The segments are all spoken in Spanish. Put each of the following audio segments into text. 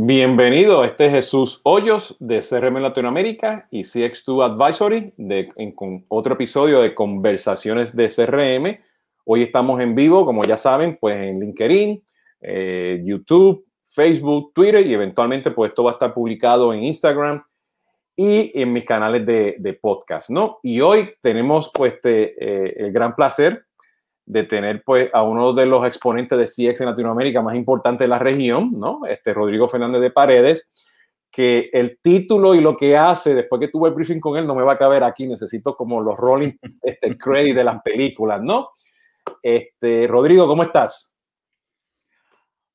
Bienvenido, este es Jesús Hoyos de CRM Latinoamérica y CX2 Advisory de, con otro episodio de Conversaciones de CRM. Hoy estamos en vivo, como ya saben, pues en LinkedIn, eh, YouTube, Facebook, Twitter y eventualmente pues esto va a estar publicado en Instagram y en mis canales de, podcast, ¿no? Y hoy tenemos pues este, eh, el gran placer de tener pues a uno de los exponentes de CX en Latinoamérica más importante de la región, ¿no? Este Rodrigo Fernández de Paredes, que el título y lo que hace después que tuve el briefing con él no me va a caber aquí, necesito como los rolling este credit de las películas, ¿no? Este Rodrigo, ¿cómo estás?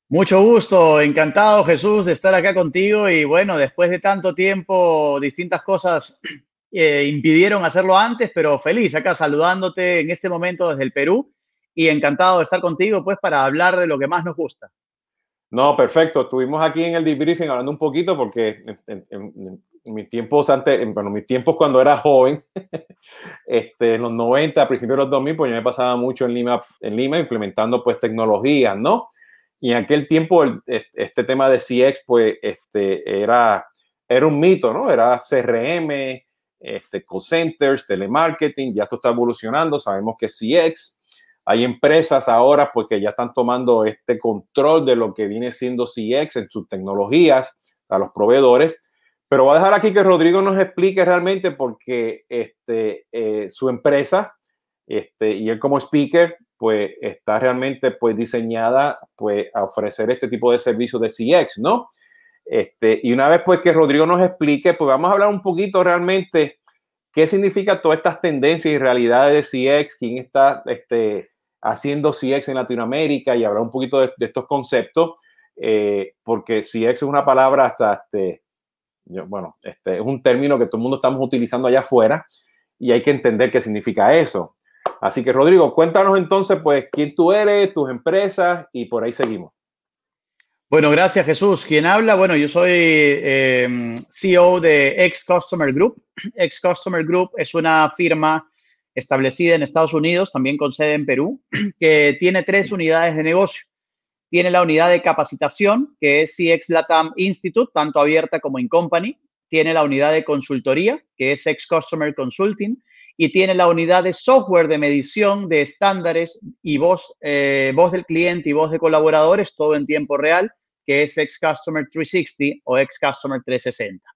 Mucho gusto, encantado Jesús de estar acá contigo y bueno, después de tanto tiempo, distintas cosas eh, impidieron hacerlo antes, pero feliz acá saludándote en este momento desde el Perú y encantado de estar contigo, pues, para hablar de lo que más nos gusta. No, perfecto. Estuvimos aquí en el debriefing hablando un poquito porque en, mis tiempos antes, en, bueno, mis tiempos cuando era joven, este, en los 90, a principios de los 2000, pues yo me pasaba mucho en Lima, en Lima implementando pues tecnologías, ¿no? Y en aquel tiempo este tema de CX pues este, era, era un mito, ¿no? Era CRM, este, call centers, telemarketing, ya esto está evolucionando, sabemos que CX, hay empresas ahora pues que ya están tomando este control de lo que viene siendo CX en sus tecnologías a los proveedores. Pero voy a dejar aquí que Rodrigo nos explique realmente porque este, eh, su empresa este, y él como speaker pues está realmente pues diseñada pues a ofrecer este tipo de servicios de CX, ¿no? Este, y una vez pues que Rodrigo nos explique, pues vamos a hablar un poquito realmente qué significa todas estas tendencias y realidades de CX, quién está este, haciendo CX en Latinoamérica y hablar un poquito de, estos conceptos, eh, porque CX es una palabra hasta, este, bueno, este, es un término que todo el mundo estamos utilizando allá afuera y hay que entender qué significa eso. Así que Rodrigo, cuéntanos entonces, pues, quién tú eres, tus empresas y por ahí seguimos. Bueno, gracias Jesús. ¿Quién habla? Bueno, yo soy eh, CEO de Ex Customer Group. Ex Customer Group es una firma establecida en Estados Unidos, también con sede en Perú, que tiene tres unidades de negocio. Tiene la unidad de capacitación, que es CX Latam Institute, tanto abierta como in company. Tiene la unidad de consultoría, que es Ex Customer Consulting. Y tiene la unidad de software de medición de estándares y voz, eh, voz del cliente y voz de colaboradores, todo en tiempo real, que es Ex Customer 360 o Ex Customer 360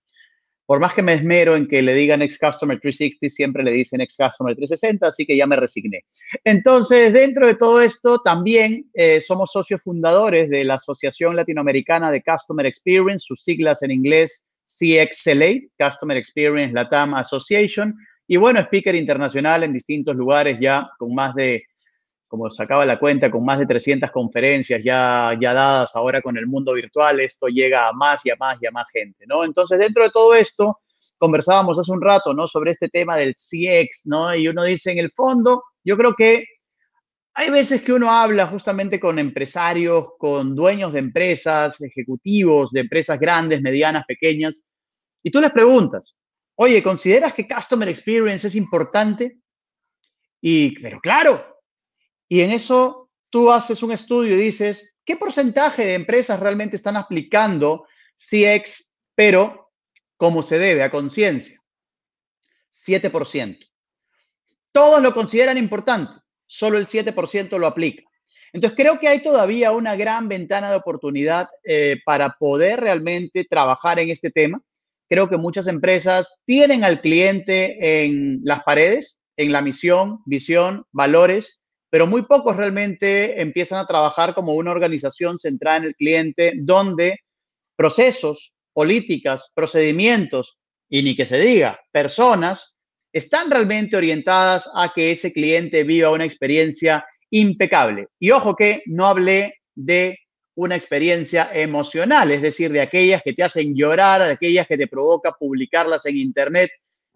por más que me esmero en que le digan ex Customer 360, siempre le dicen ex Customer 360, así que ya me resigné. Entonces, dentro de todo esto, también eh, somos socios fundadores de la Asociación Latinoamericana de Customer Experience, sus siglas en inglés CXLA, Customer Experience Latam Association, y bueno, speaker internacional en distintos lugares ya con más de como sacaba la cuenta, con más de 300 conferencias ya, ya dadas ahora con el mundo virtual, esto llega a más y a más y a más gente, ¿no? Entonces, dentro de todo esto, conversábamos hace un rato, ¿no? Sobre este tema del CX, ¿no? Y uno dice, en el fondo, yo creo que hay veces que uno habla justamente con empresarios, con dueños de empresas, ejecutivos de empresas grandes, medianas, pequeñas, y tú les preguntas, oye, ¿consideras que Customer Experience es importante? Y, pero claro, y en eso tú haces un estudio y dices, ¿qué porcentaje de empresas realmente están aplicando CX, pero como se debe, a conciencia? 7%. Todos lo consideran importante, solo el 7% lo aplica. Entonces creo que hay todavía una gran ventana de oportunidad eh, para poder realmente trabajar en este tema. Creo que muchas empresas tienen al cliente en las paredes, en la misión, visión, valores, pero muy pocos realmente empiezan a trabajar como una organización centrada en el cliente, donde procesos, políticas, procedimientos y ni que se diga, personas, están realmente orientadas a que ese cliente viva una experiencia impecable. Y ojo que no hablé de una experiencia emocional, es decir, de aquellas que te hacen llorar, de aquellas que te provoca publicarlas en Internet.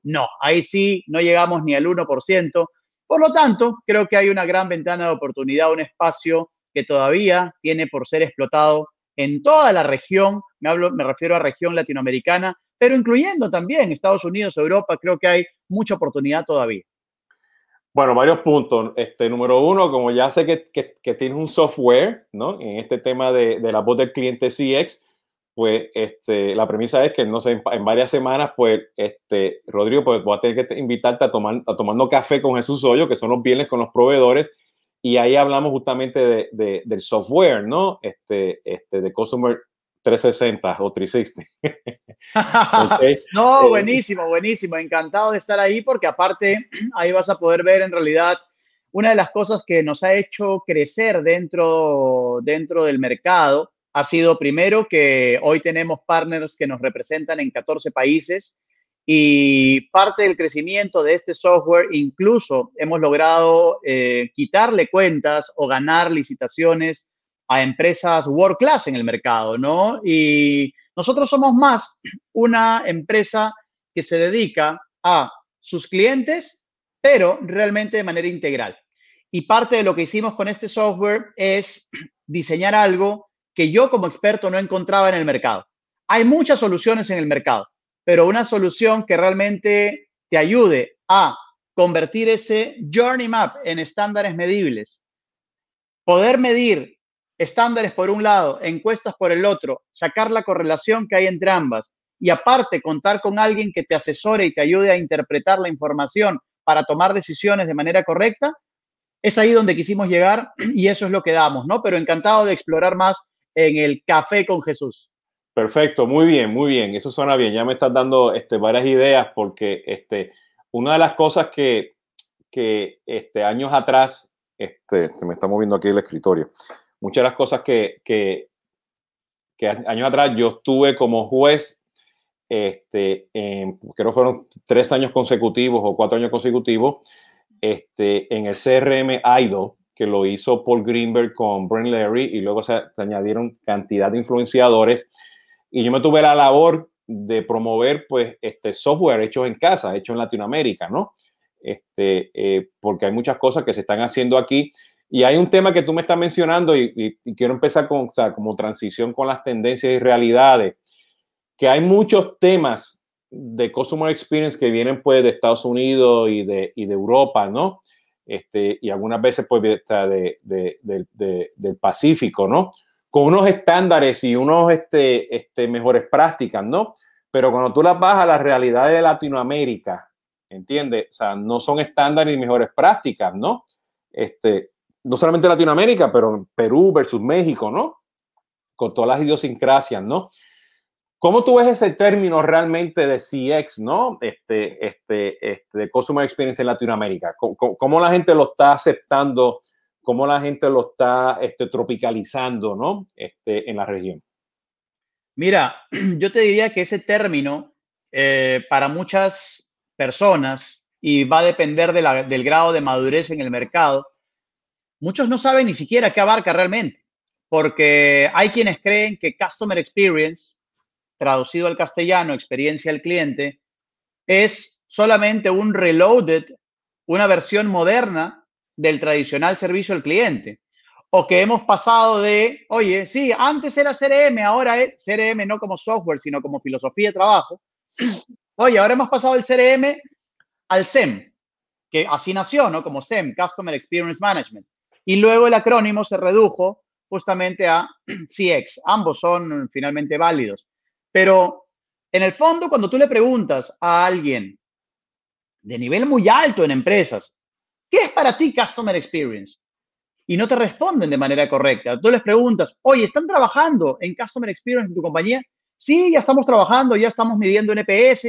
No, ahí sí no llegamos ni al 1%, por lo tanto, creo que hay una gran ventana de oportunidad, un espacio que todavía tiene por ser explotado en toda la región, me, refiero a región latinoamericana, pero incluyendo también Estados Unidos, Europa, creo que hay mucha oportunidad todavía. Bueno, varios puntos. Este, número uno, como ya sé que, que, tienes un software, ¿no? En este tema de, de la voz del cliente CX, pues este, la premisa es que, no sé, en, varias semanas, pues, este, Rodrigo, pues voy a tener que invitarte a, tomar, a tomando café con Jesús Hoyo, que son los viernes con los proveedores, y ahí hablamos justamente de, del software, ¿no? Este, este, de Customer 360 o 360. No, eh, buenísimo, buenísimo. Encantado de estar ahí porque aparte ahí vas a poder ver en realidad una de las cosas que nos ha hecho crecer dentro, dentro del mercado ha sido primero que hoy tenemos partners que nos representan en 14 países y parte del crecimiento de este software incluso hemos logrado eh, quitarle cuentas o ganar licitaciones a empresas world class en el mercado, ¿no? Y nosotros somos más una empresa que se dedica a sus clientes, pero realmente de manera integral. Y parte de lo que hicimos con este software es diseñar algo que yo como experto no encontraba en el mercado. Hay muchas soluciones en el mercado, pero una solución que realmente te ayude a convertir ese journey map en estándares medibles, poder medir estándares por un lado, encuestas por el otro, sacar la correlación que hay entre ambas y aparte contar con alguien que te asesore y te ayude a interpretar la información para tomar decisiones de manera correcta, es ahí donde quisimos llegar y eso es lo que damos, ¿no? Pero encantado de explorar más en el café con Jesús. Perfecto, muy bien, muy bien. Eso suena bien. Ya me estás dando este, varias ideas porque este, una de las cosas que, que este, años atrás, este, se me está moviendo aquí el escritorio, muchas de las cosas que, que, que años atrás yo estuve como juez, este, creo que fueron tres años consecutivos o cuatro años consecutivos, este, en el CRM IDO, que lo hizo Paul Greenberg con Brent Larry y luego se, añadieron cantidad de influenciadores. Y yo me tuve la labor de promover pues este software hecho en casa, hecho en Latinoamérica, ¿no? Este, eh, porque hay muchas cosas que se están haciendo aquí. Y hay un tema que tú me estás mencionando y, quiero empezar con, o sea, como transición con las tendencias y realidades, que hay muchos temas de Customer Experience que vienen pues de Estados Unidos y de, y de Europa, ¿no? Este, y algunas veces pues de, de, del Pacífico, ¿no? Con unos estándares y unos este, este, mejores prácticas, ¿no? Pero cuando tú las vas a la realidad de Latinoamérica, ¿entiendes? O sea, no son estándares ni mejores prácticas, ¿no? Este, no solamente Latinoamérica, pero Perú versus México, ¿no? Con todas las idiosincrasias, ¿no? ¿Cómo tú ves ese término realmente de CX, no? Este, este, este, de Customer Experience en Latinoamérica. ¿Cómo, la gente lo está aceptando? ¿Cómo la gente lo está este, tropicalizando, no? Este, en la región. Mira, yo te diría que ese término, eh, para muchas personas, y va a depender del grado de madurez en el mercado, muchos no saben ni siquiera qué abarca realmente, porque hay quienes creen que Customer Experience traducido al castellano, experiencia al cliente, es solamente un reloaded, una versión moderna del tradicional servicio al cliente. O que hemos pasado de, oye, sí, antes era CRM, ahora es CRM no como software, sino como filosofía de trabajo. Oye, ahora hemos pasado el CRM al SEM, que así nació, ¿no? Como SEM, Customer Experience Management. Y luego el acrónimo se redujo justamente a CX. Ambos son finalmente válidos. Pero en el fondo, cuando tú le preguntas a alguien de nivel muy alto en empresas, ¿qué es para ti Customer Experience? Y no te responden de manera correcta. Tú les preguntas, oye, ¿están trabajando en Customer Experience en tu compañía? Sí, ya estamos trabajando, ya estamos midiendo NPS.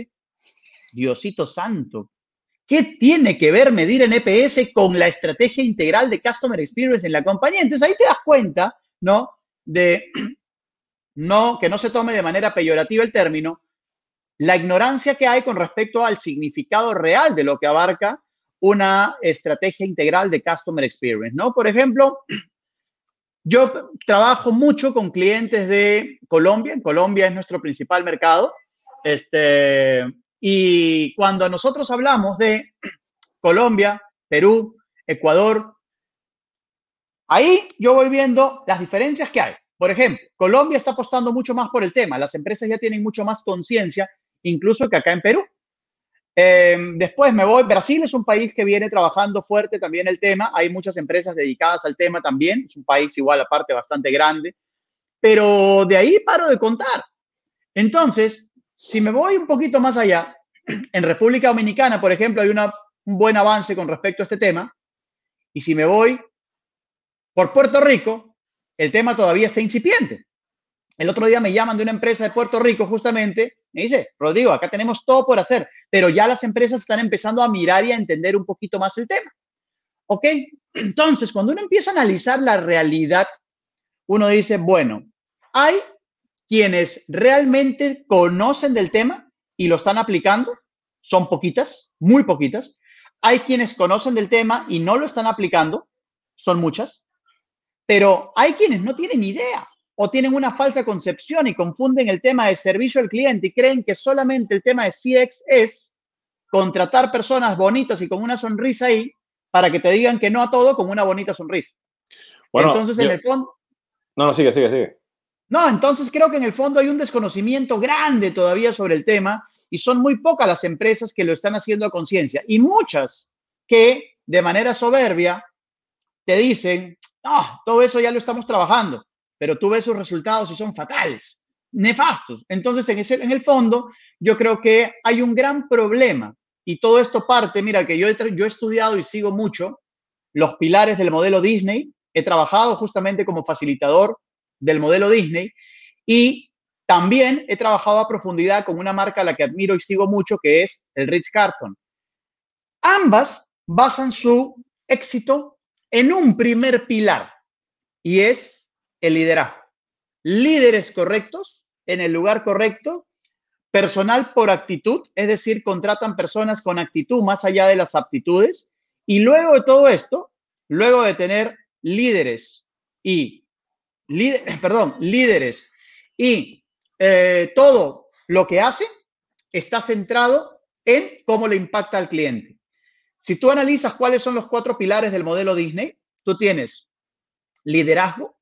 Diosito santo, ¿qué tiene que ver medir NPS con la estrategia integral de Customer Experience en la compañía? Entonces ahí te das cuenta, ¿no? De no, que no se tome de manera peyorativa el término, la ignorancia que hay con respecto al significado real de lo que abarca una estrategia integral de Customer Experience, ¿no? Por ejemplo, yo trabajo mucho con clientes de Colombia. Colombia es nuestro principal mercado. Este, y cuando nosotros hablamos de Colombia, Perú, Ecuador, ahí yo voy viendo las diferencias que hay. Por ejemplo, Colombia está apostando mucho más por el tema. Las empresas ya tienen mucho más conciencia, incluso que acá en Perú. Eh, después me voy. Brasil es un país que viene trabajando fuerte también el tema. Hay muchas empresas dedicadas al tema también. Es un país igual aparte bastante grande. Pero de ahí paro de contar. Entonces, si me voy un poquito más allá, en República Dominicana, por ejemplo, hay un buen avance con respecto a este tema. Y si me voy por Puerto Rico, el tema todavía está incipiente. El otro día me llaman de una empresa de Puerto Rico justamente, me dice, Rodrigo, acá tenemos todo por hacer, pero ya las empresas están empezando a mirar y a entender un poquito más el tema. ¿Ok? Entonces, cuando uno empieza a analizar la realidad, uno dice, bueno, hay quienes realmente conocen del tema y lo están aplicando, son poquitas, muy poquitas. Hay quienes conocen del tema y no lo están aplicando, son muchas. Pero hay quienes no tienen idea o tienen una falsa concepción y confunden el tema de servicio al cliente y creen que solamente el tema de CX es contratar personas bonitas y con una sonrisa ahí para que te digan que no a todo con una bonita sonrisa. Bueno, entonces, en el fondo... No, no, sigue, sigue, sigue. No, entonces creo que en el fondo hay un desconocimiento grande todavía sobre el tema y son muy pocas las empresas que lo están haciendo a conciencia y muchas que de manera soberbia te dicen, no, todo eso ya lo estamos trabajando, pero tú ves sus resultados y son fatales, nefastos. Entonces, en, el fondo, yo creo que hay un gran problema y todo esto parte, mira, que yo he, yo he estudiado y sigo mucho los pilares del modelo Disney. He trabajado justamente como facilitador del modelo Disney y también he trabajado a profundidad con una marca a la que admiro y sigo mucho, que es el Ritz Carton. Ambas basan su éxito en un primer pilar y es el liderazgo. Líderes correctos en el lugar correcto Personal por actitud, es decir, contratan personas con actitud más allá de las aptitudes. Y luego de todo esto, luego de tener líderes y, perdón, líderes y eh, todo lo que hacen está centrado en cómo le impacta al cliente. Si tú analizas cuáles son los cuatro pilares del modelo Disney, tú tienes liderazgo,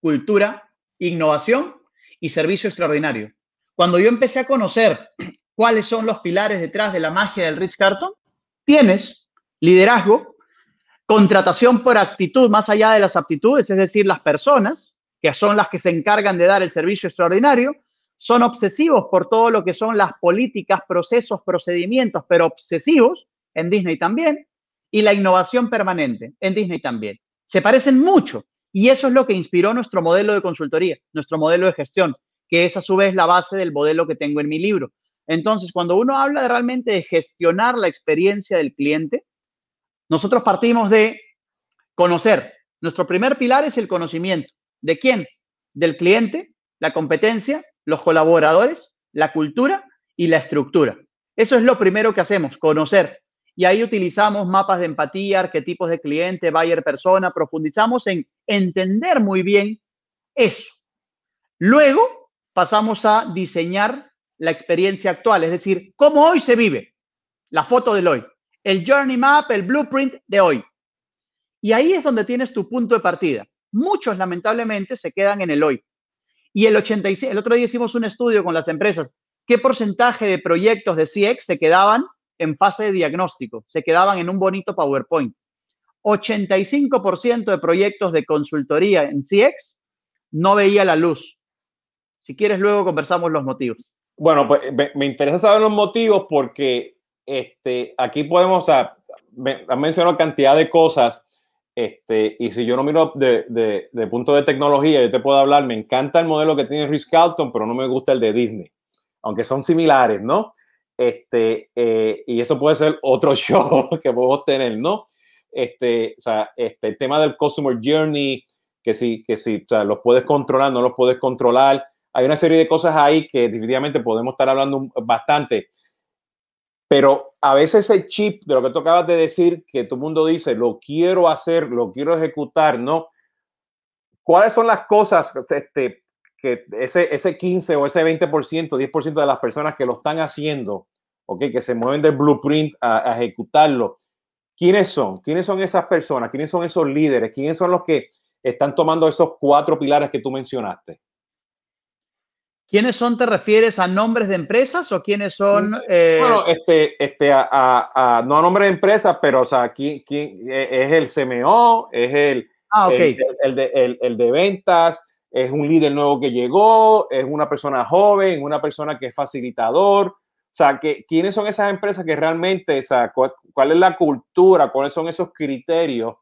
cultura, innovación y servicio extraordinario. Cuando yo empecé a conocer cuáles son los pilares detrás de la magia del Rich Carton, tienes liderazgo, contratación por actitud más allá de las aptitudes, es decir, las personas, que son las que se encargan de dar el servicio extraordinario, son obsesivos por todo lo que son las políticas, procesos, procedimientos, pero obsesivos, en Disney también, y la innovación permanente, en Disney también. Se parecen mucho y eso es lo que inspiró nuestro modelo de consultoría, nuestro modelo de gestión que es a su vez la base del modelo que tengo en mi libro. Entonces, cuando uno habla de realmente de gestionar la experiencia del cliente, nosotros partimos de conocer. Nuestro primer pilar es el conocimiento. ¿De quién? Del cliente, la competencia, los colaboradores, la cultura y la estructura. Eso es lo primero que hacemos, conocer. Y ahí utilizamos mapas de empatía, arquetipos de cliente, buyer persona, profundizamos en entender muy bien eso. Luego pasamos a diseñar la experiencia actual, es decir, cómo hoy se vive, la foto del hoy, el journey map, el blueprint de hoy. Y ahí es donde tienes tu punto de partida. Muchos, lamentablemente, se quedan en el hoy. Y el 86, el otro día hicimos un estudio con las empresas. ¿Qué porcentaje de proyectos de CX se quedaban en fase de diagnóstico? Se quedaban en un bonito PowerPoint. 85% de proyectos de consultoría en CX no veía la luz. Si quieres, luego conversamos los motivos. Bueno, pues me, interesa saber los motivos porque este, aquí podemos, o me, han mencionado cantidad de cosas, este, y si yo no miro de, de, punto de tecnología, yo te puedo hablar, me encanta el modelo que tiene Rich Carlton, pero no me gusta el de Disney, aunque son similares, ¿no? Este, eh, y eso puede ser otro show que podemos tener, ¿no? Este, o sea, este, el tema del Customer Journey, que si, que si, o sea, los puedes controlar, no los puedes controlar, hay una serie de cosas ahí que definitivamente podemos estar hablando bastante. Pero a veces ese chip de lo que tú acabas de decir, que todo el mundo dice, lo quiero hacer, lo quiero ejecutar, ¿no? ¿Cuáles son las cosas este, que ese, ese 15 o ese 20%, 10% de las personas que lo están haciendo, ¿ok? Que se mueven del blueprint a, a ejecutarlo, ¿quiénes son? ¿Quiénes son esas personas? ¿Quiénes son esos líderes? ¿Quiénes son los que están tomando esos cuatro pilares que tú mencionaste? ¿Quiénes son, te refieres a nombres de empresas o quiénes son? Eh... Bueno, este, este, a, a, no a nombres de empresas, pero, o sea, ¿quién, quién e, es el CMO? ¿Es el, ah, el, el, de, el, de, ventas? Es un líder nuevo que llegó, es una persona joven, una persona que es facilitador. O sea, que, ¿quiénes son esas empresas que realmente, o sea, cuál, cuál, es la cultura, cuáles son esos criterios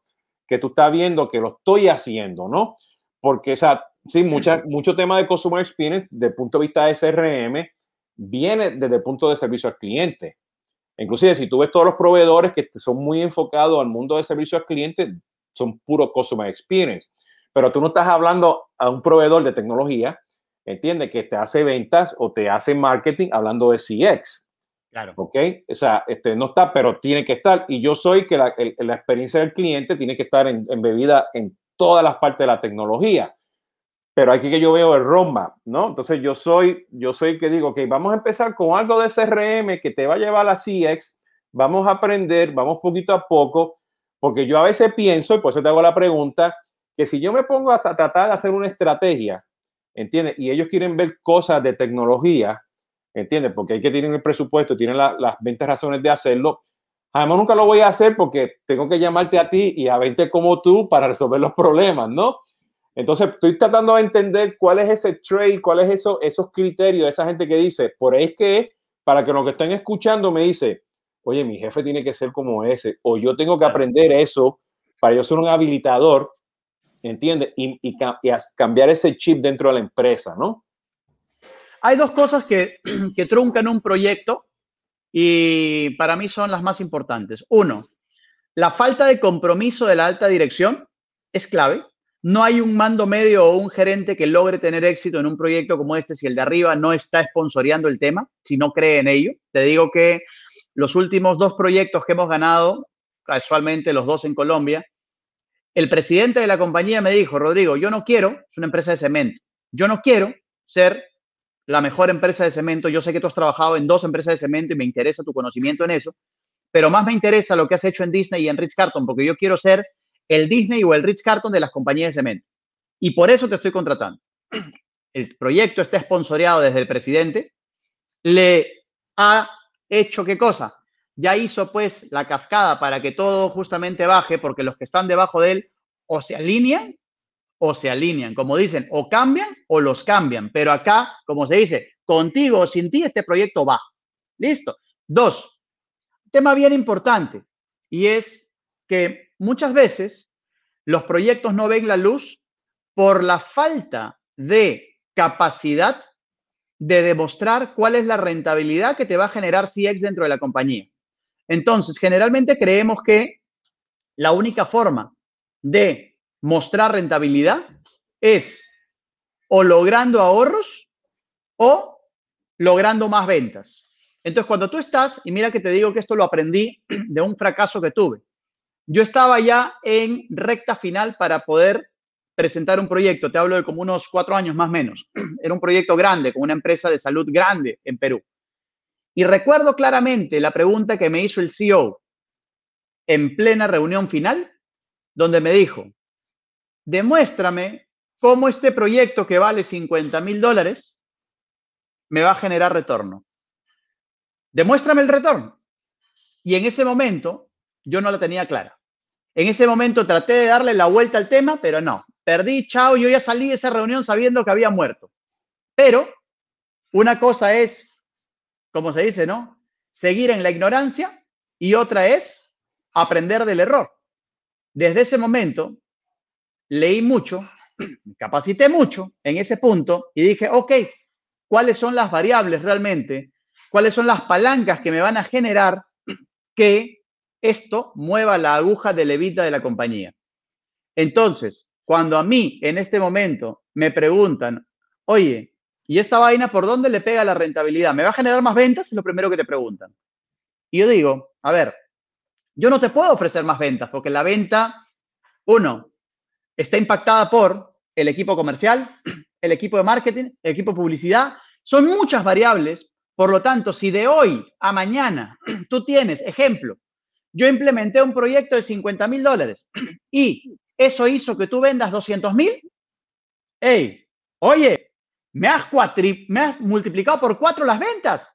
que tú estás viendo que lo estoy haciendo, ¿no? Porque, o sea, sí, mucha, mucho tema de Customer Experience, desde el punto de vista de SRM, viene desde el punto de servicio al cliente. Inclusive, si tú ves todos los proveedores que son muy enfocados al mundo de servicio al cliente, son puro Customer Experience. Pero tú no estás hablando a un proveedor de tecnología, entiende, que te hace ventas o te hace marketing hablando de CX. Claro. ¿Ok? O sea, este, no está, pero tiene que estar. Y yo soy que la, la experiencia del cliente tiene que estar embebida en, en todas las partes de la tecnología pero aquí que yo veo el roadmap, ¿no? Entonces yo soy, yo soy que digo, que vamos a empezar con algo de CRM que te va a llevar a la CX, vamos a aprender, vamos poquito a poco, porque yo a veces pienso, y por eso te hago la pregunta, que si yo me pongo a tratar de hacer una estrategia, ¿entiendes? Y ellos quieren ver cosas de tecnología, ¿entiendes? Porque hay que tener el presupuesto, tienen las 20 razones de hacerlo. Además, nunca lo voy a hacer porque tengo que llamarte a ti y a 20 como tú para resolver los problemas, ¿no? Entonces, estoy tratando de entender cuál es ese trade, cuál es eso, esos criterios de esa gente que dice, por ahí es que para que los que estén escuchando me dice, oye, mi jefe tiene que ser como ese, o yo tengo que aprender eso para yo ser un habilitador, ¿entiendes? Y, cambiar ese chip dentro de la empresa, ¿no? Hay dos cosas que, que truncan un proyecto y para mí son las más importantes. Uno, la falta de compromiso de la alta dirección es clave. No hay un mando medio o un gerente que logre tener éxito en un proyecto como este si el de arriba no está esponsoreando el tema, si no cree en ello. Te digo que los últimos dos proyectos que hemos ganado, casualmente los dos en Colombia, el presidente de la compañía me dijo, Rodrigo, yo no quiero, es una empresa de cemento, yo no quiero ser la mejor empresa de cemento. Yo sé que tú has trabajado en dos empresas de cemento y me interesa tu conocimiento en eso, pero más me interesa lo que has hecho en Disney y en Rich Carton, porque yo quiero ser el Disney o el Rich Carton de las compañías de cemento. Y por eso te estoy contratando. El proyecto está esponsoreado desde el presidente. Le ha hecho qué cosa? Ya hizo pues la cascada para que todo justamente baje, porque los que están debajo de él o se alinean o se alinean. Como dicen, o cambian o los cambian. Pero acá, como se dice, contigo o sin ti, este proyecto va. Listo. Dos, tema bien importante y es que muchas veces los proyectos no ven la luz por la falta de capacidad de demostrar cuál es la rentabilidad que te va a generar CX dentro de la compañía. Entonces, generalmente creemos que la única forma de mostrar rentabilidad es o logrando ahorros o logrando más ventas. Entonces, cuando tú estás, y mira que te digo que esto lo aprendí de un fracaso que tuve. Yo estaba ya en recta final para poder presentar un proyecto, te hablo de como unos cuatro años más o menos. Era un proyecto grande, con una empresa de salud grande en Perú. Y recuerdo claramente la pregunta que me hizo el CEO en plena reunión final, donde me dijo, demuéstrame cómo este proyecto que vale 50 mil dólares me va a generar retorno. Demuéstrame el retorno. Y en ese momento yo no la tenía clara. En ese momento traté de darle la vuelta al tema, pero no. Perdí, chao, yo ya salí de esa reunión sabiendo que había muerto. Pero una cosa es, como se dice, ¿no? Seguir en la ignorancia y otra es aprender del error. Desde ese momento leí mucho, me capacité mucho en ese punto y dije, ok, ¿cuáles son las variables realmente? ¿Cuáles son las palancas que me van a generar que esto mueva la aguja de levita de la compañía. Entonces, cuando a mí en este momento me preguntan, oye, ¿y esta vaina por dónde le pega la rentabilidad? ¿Me va a generar más ventas? Es lo primero que te preguntan. Y yo digo, a ver, yo no te puedo ofrecer más ventas porque la venta, uno, está impactada por el equipo comercial, el equipo de marketing, el equipo de publicidad. Son muchas variables. Por lo tanto, si de hoy a mañana tú tienes, ejemplo, yo implementé un proyecto de 50 mil dólares y eso hizo que tú vendas 200 mil. Hey, oye, ¿me has, ¿me has multiplicado por cuatro las ventas?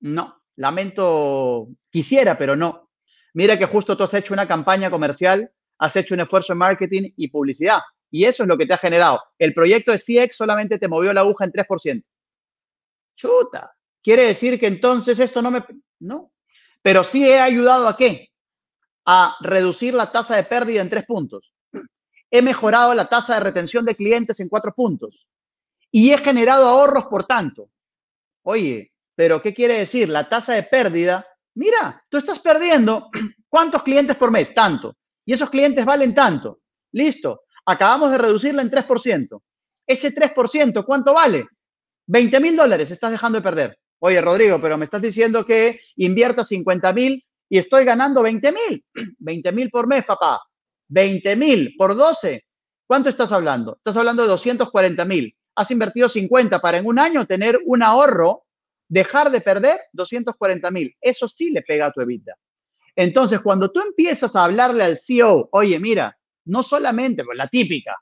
No, lamento, quisiera, pero no. Mira que justo tú has hecho una campaña comercial, has hecho un esfuerzo en marketing y publicidad. Y eso es lo que te ha generado. El proyecto de CX solamente te movió la aguja en 3%. Chuta. Quiere decir que entonces esto no me... No. Pero sí he ayudado a qué? A reducir la tasa de pérdida en tres puntos. He mejorado la tasa de retención de clientes en cuatro puntos. Y he generado ahorros por tanto. Oye, pero ¿qué quiere decir? La tasa de pérdida. Mira, tú estás perdiendo ¿cuántos clientes por mes? Tanto. Y esos clientes valen tanto. Listo. Acabamos de reducirla en 3%. Ese 3%, ¿cuánto vale? 20 mil dólares estás dejando de perder. Oye, Rodrigo, pero me estás diciendo que invierta 50 mil y estoy ganando 20 mil. 20 mil por mes, papá. 20 mil por 12. ¿Cuánto estás hablando? Estás hablando de 240 mil. Has invertido 50 para en un año tener un ahorro, dejar de perder 240 mil. Eso sí le pega a tu EBITDA. Entonces, cuando tú empiezas a hablarle al CEO, oye, mira, no solamente, pues la típica,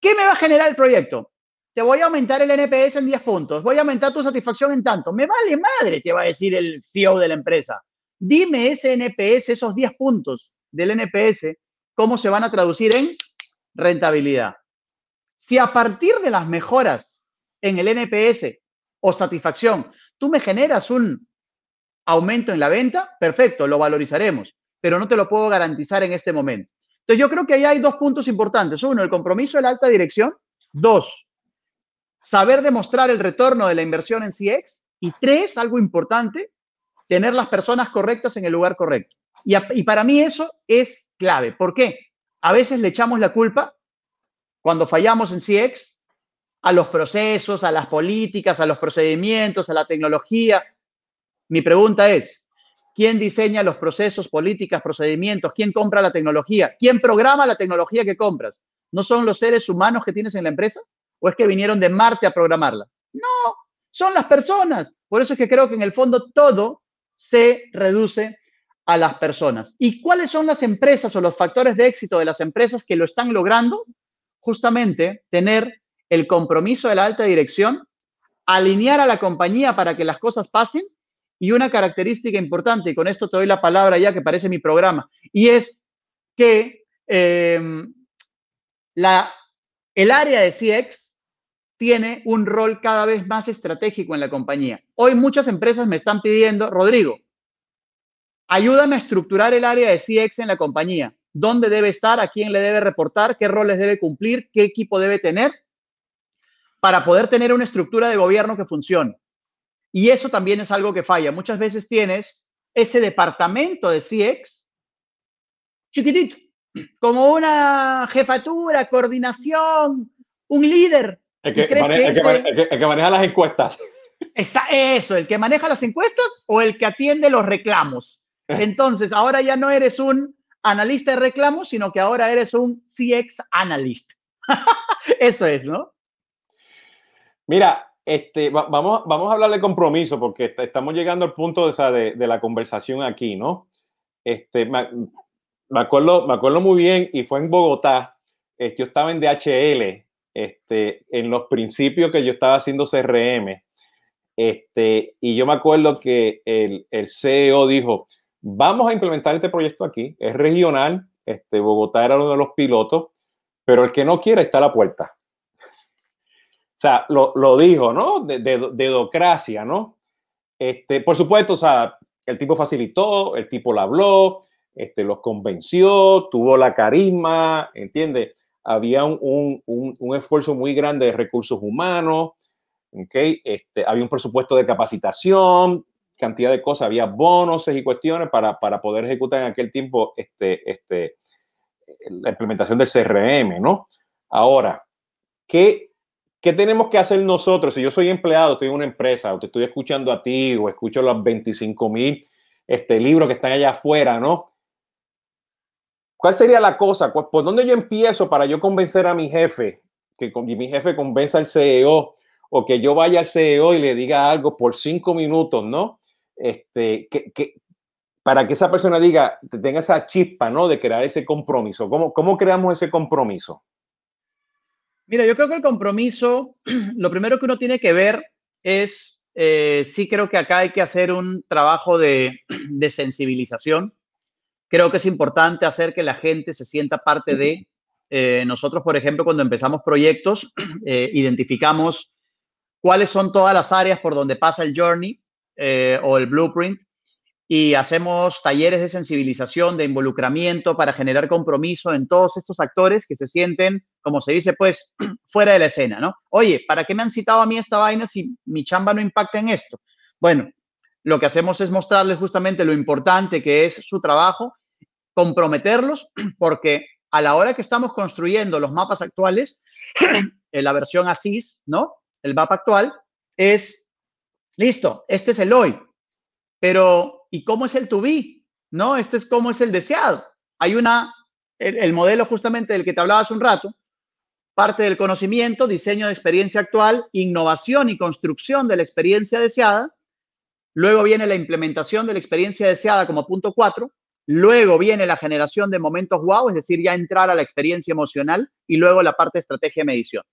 ¿qué me va a generar el proyecto? Te voy a aumentar el NPS en 10 puntos, voy a aumentar tu satisfacción en tanto. Me vale madre, te va a decir el CEO de la empresa. Dime ese NPS, esos 10 puntos del NPS, cómo se van a traducir en rentabilidad. Si a partir de las mejoras en el NPS o satisfacción, tú me generas un aumento en la venta, perfecto, lo valorizaremos, pero no te lo puedo garantizar en este momento. Entonces yo creo que ahí hay dos puntos importantes. Uno, el compromiso de la alta dirección. Dos, saber demostrar el retorno de la inversión en CX. Y tres, algo importante, tener las personas correctas en el lugar correcto. Y, y para mí eso es clave. ¿Por qué? A veces le echamos la culpa cuando fallamos en CX a los procesos, a las políticas, a los procedimientos, a la tecnología. Mi pregunta es, ¿quién diseña los procesos, políticas, procedimientos? ¿Quién compra la tecnología? ¿Quién programa la tecnología que compras? ¿No son los seres humanos que tienes en la empresa? ¿O es que vinieron de Marte a programarla? No, son las personas. Por eso es que creo que en el fondo todo se reduce a las personas. ¿Y cuáles son las empresas o los factores de éxito de las empresas que lo están logrando? Justamente tener el compromiso de la alta dirección, alinear a la compañía para que las cosas pasen y una característica importante, y con esto te doy la palabra ya que parece mi programa, y es que em, la, el área de CX tiene un rol cada vez más estratégico en la compañía. Hoy muchas empresas me están pidiendo, Rodrigo, ayúdame a estructurar el área de CX en la compañía. ¿Dónde debe estar? ¿A quién le debe reportar? ¿Qué roles debe cumplir? ¿Qué equipo debe tener? Para poder tener una estructura de gobierno que funcione. Y eso también es algo que falla. Muchas veces tienes ese departamento de CX chiquitito, como una jefatura, coordinación, un líder. El que, maneja, las encuestas. eso, el que maneja las encuestas o el que atiende los reclamos. Entonces, ahora ya no eres un analista de reclamos, sino que ahora eres un CX analyst. Eso es, ¿no? Mira, este, vamos, vamos a hablar de compromiso porque estamos llegando al punto de, de, la conversación aquí, ¿no? Este, me, acuerdo, me acuerdo muy bien y fue en Bogotá. Este, yo estaba en DHL, este, en los principios que yo estaba haciendo CRM. Este, y yo me acuerdo que el, el CEO dijo, vamos a implementar este proyecto aquí, es regional, este, Bogotá era uno de los pilotos, pero el que no quiere está a la puerta. O sea, lo, dijo, ¿no? De, de, ¿no? Este, por supuesto, o sea, el tipo facilitó, el tipo le habló, este, los convenció, tuvo la carisma, ¿entiendes? Había un, esfuerzo muy grande de recursos humanos, ¿ok? Este, había un presupuesto de capacitación, cantidad de cosas, había bonos y cuestiones para, poder ejecutar en aquel tiempo este, este, la implementación del CRM, ¿no? Ahora, ¿qué ¿Qué tenemos que hacer nosotros? Si yo soy empleado, estoy en una empresa, o te estoy escuchando a ti, o escucho los 25 mil este, libros que están allá afuera, ¿no? ¿Cuál sería la cosa? ¿Por dónde yo empiezo para yo convencer a mi jefe, que mi jefe convenza al CEO, o que yo vaya al CEO y le diga algo por cinco minutos, ¿no? Este, que, para que esa persona diga, tenga esa chispa, ¿no? De crear ese compromiso. ¿Cómo, cómo creamos ese compromiso? Mira, yo creo que el compromiso, lo primero que uno tiene que ver es, eh, sí creo que acá hay que hacer un trabajo de, sensibilización. Creo que es importante hacer que la gente se sienta parte de, Eh, nosotros, por ejemplo, cuando empezamos proyectos, eh, identificamos cuáles son todas las áreas por donde pasa el journey eh, o el blueprint y hacemos talleres de sensibilización, de involucramiento para generar compromiso en todos estos actores que se sienten, como se dice, pues fuera de la escena, ¿no? Oye, ¿para qué me han citado a mí esta vaina si mi chamba no impacta en esto? Bueno, lo que hacemos es mostrarles justamente lo importante que es su trabajo, comprometerlos, porque a la hora que estamos construyendo los mapas actuales, en la versión ASIS, ¿no? El mapa actual es, listo, este es el hoy, pero ¿y cómo es el to be? ¿No? Este es cómo es el deseado. Hay una, el, el modelo justamente del que te hablaba hace un rato, parte del conocimiento, diseño de experiencia actual, innovación y construcción de la experiencia deseada, Luego viene la implementación de la experiencia deseada como punto 4. Luego viene la generación de momentos wow, es decir, ya entrar a la experiencia emocional y luego la parte de estrategia de medición.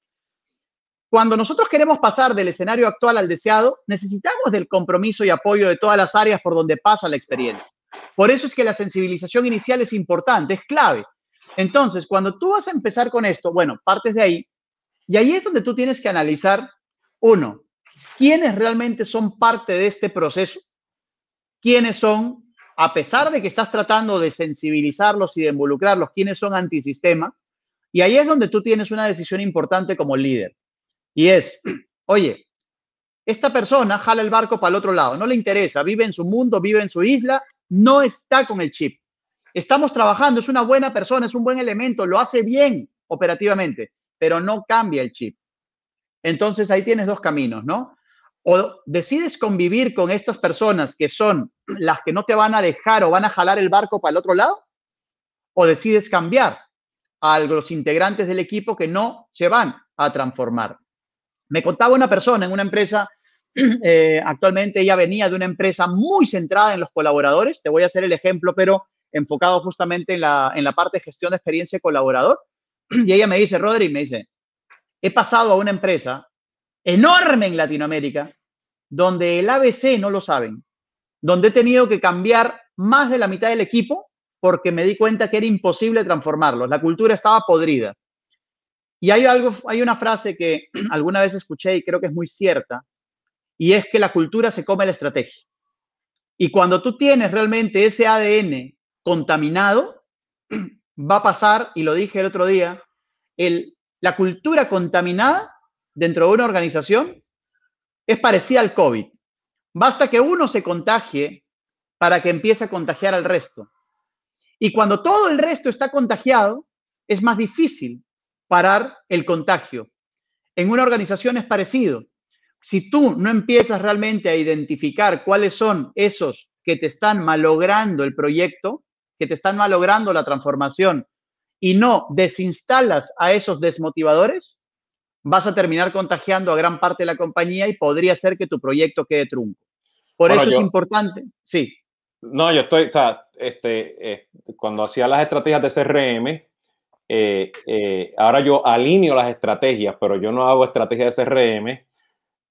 Cuando nosotros queremos pasar del escenario actual al deseado, necesitamos del compromiso y apoyo de todas las áreas por donde pasa la experiencia. Por eso es que la sensibilización inicial es importante, es clave. Entonces, cuando tú vas a empezar con esto, bueno, partes de ahí, y ahí es donde tú tienes que analizar, uno, quiénes realmente son parte de este proceso, quiénes son, a pesar de que estás tratando de sensibilizarlos y de involucrarlos, quiénes son antisistema. Y ahí es donde tú tienes una decisión importante como líder. Y es, oye, esta persona jala el barco para el otro lado, no le interesa, vive en su mundo, vive en su isla, no está con el chip. Estamos trabajando, es una buena persona, es un buen elemento, lo hace bien operativamente, pero no cambia el chip. Entonces ahí tienes dos caminos, ¿no? o decides convivir con estas personas que son las que no te van a dejar o van a jalar el barco para el otro lado, o decides cambiar a los integrantes del equipo que no se van a transformar. Me contaba una persona en una empresa, eh, actualmente ella venía de una empresa muy centrada en los colaboradores, te voy a hacer el ejemplo, pero enfocado justamente en la, en la parte de gestión de experiencia colaborador, y ella me dice, Rodri, me dice, he pasado a una empresa enorme en Latinoamérica, donde el ABC no lo saben, donde he tenido que cambiar más de la mitad del equipo porque me di cuenta que era imposible transformarlos. La cultura estaba podrida. Y hay algo, hay una frase que alguna vez escuché y creo que es muy cierta, y es que la cultura se come la estrategia. Y cuando tú tienes realmente ese ADN contaminado, va a pasar, y lo dije el otro día, el, la cultura contaminada dentro de una organización es parecida al COVID. Basta que uno se contagie para que empiece a contagiar al resto. Y cuando todo el resto está contagiado, es más difícil parar el contagio. En una organización es parecido. Si tú no empiezas realmente a identificar cuáles son esos que te están malogrando el proyecto, que te están malogrando la transformación, y no desinstalas a esos desmotivadores, vas a terminar contagiando a gran parte de la compañía y podría ser que tu proyecto quede trunco. Por eso es importante, sí. No, yo estoy, o sea, este, eh, cuando hacía las estrategias de CRM, eh, eh, ahora yo alineo las estrategias, pero yo no hago estrategias de CRM,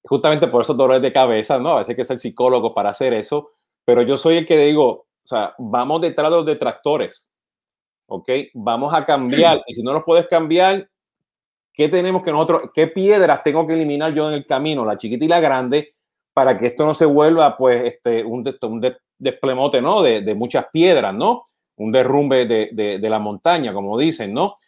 justamente por esos dolores de cabeza, ¿no? A veces hay que ser psicólogo para hacer eso, pero yo soy el que digo, o sea, vamos detrás de los detractores, ¿ok? Vamos a cambiar, y si no los puedes cambiar, ¿Qué tenemos que nosotros, qué piedras tengo que eliminar yo en el camino, la chiquita y la grande, para que esto no se vuelva, pues, este, un, un desplemote, ¿no? De, de, muchas piedras, ¿no? Un derrumbe de, de, la montaña, como dicen, ¿no?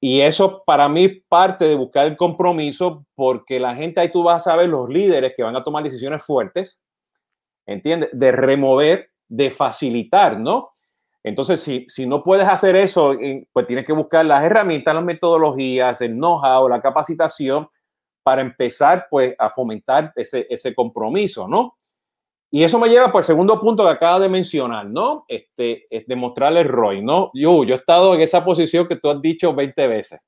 Y eso para mí parte de buscar el compromiso, porque la gente ahí tú vas a ver los líderes que van a tomar decisiones fuertes, ¿entiendes? De remover, de facilitar, ¿no? Entonces, si, si no puedes hacer eso, pues tienes que buscar las herramientas, las metodologías, el know-how, la capacitación para empezar pues a fomentar ese, ese compromiso, ¿no? Y eso me lleva por el segundo punto que acaba de mencionar, ¿no? Este, es demostrarle el ROI, ¿no? Yo, yo he estado en esa posición que tú has dicho 20 veces.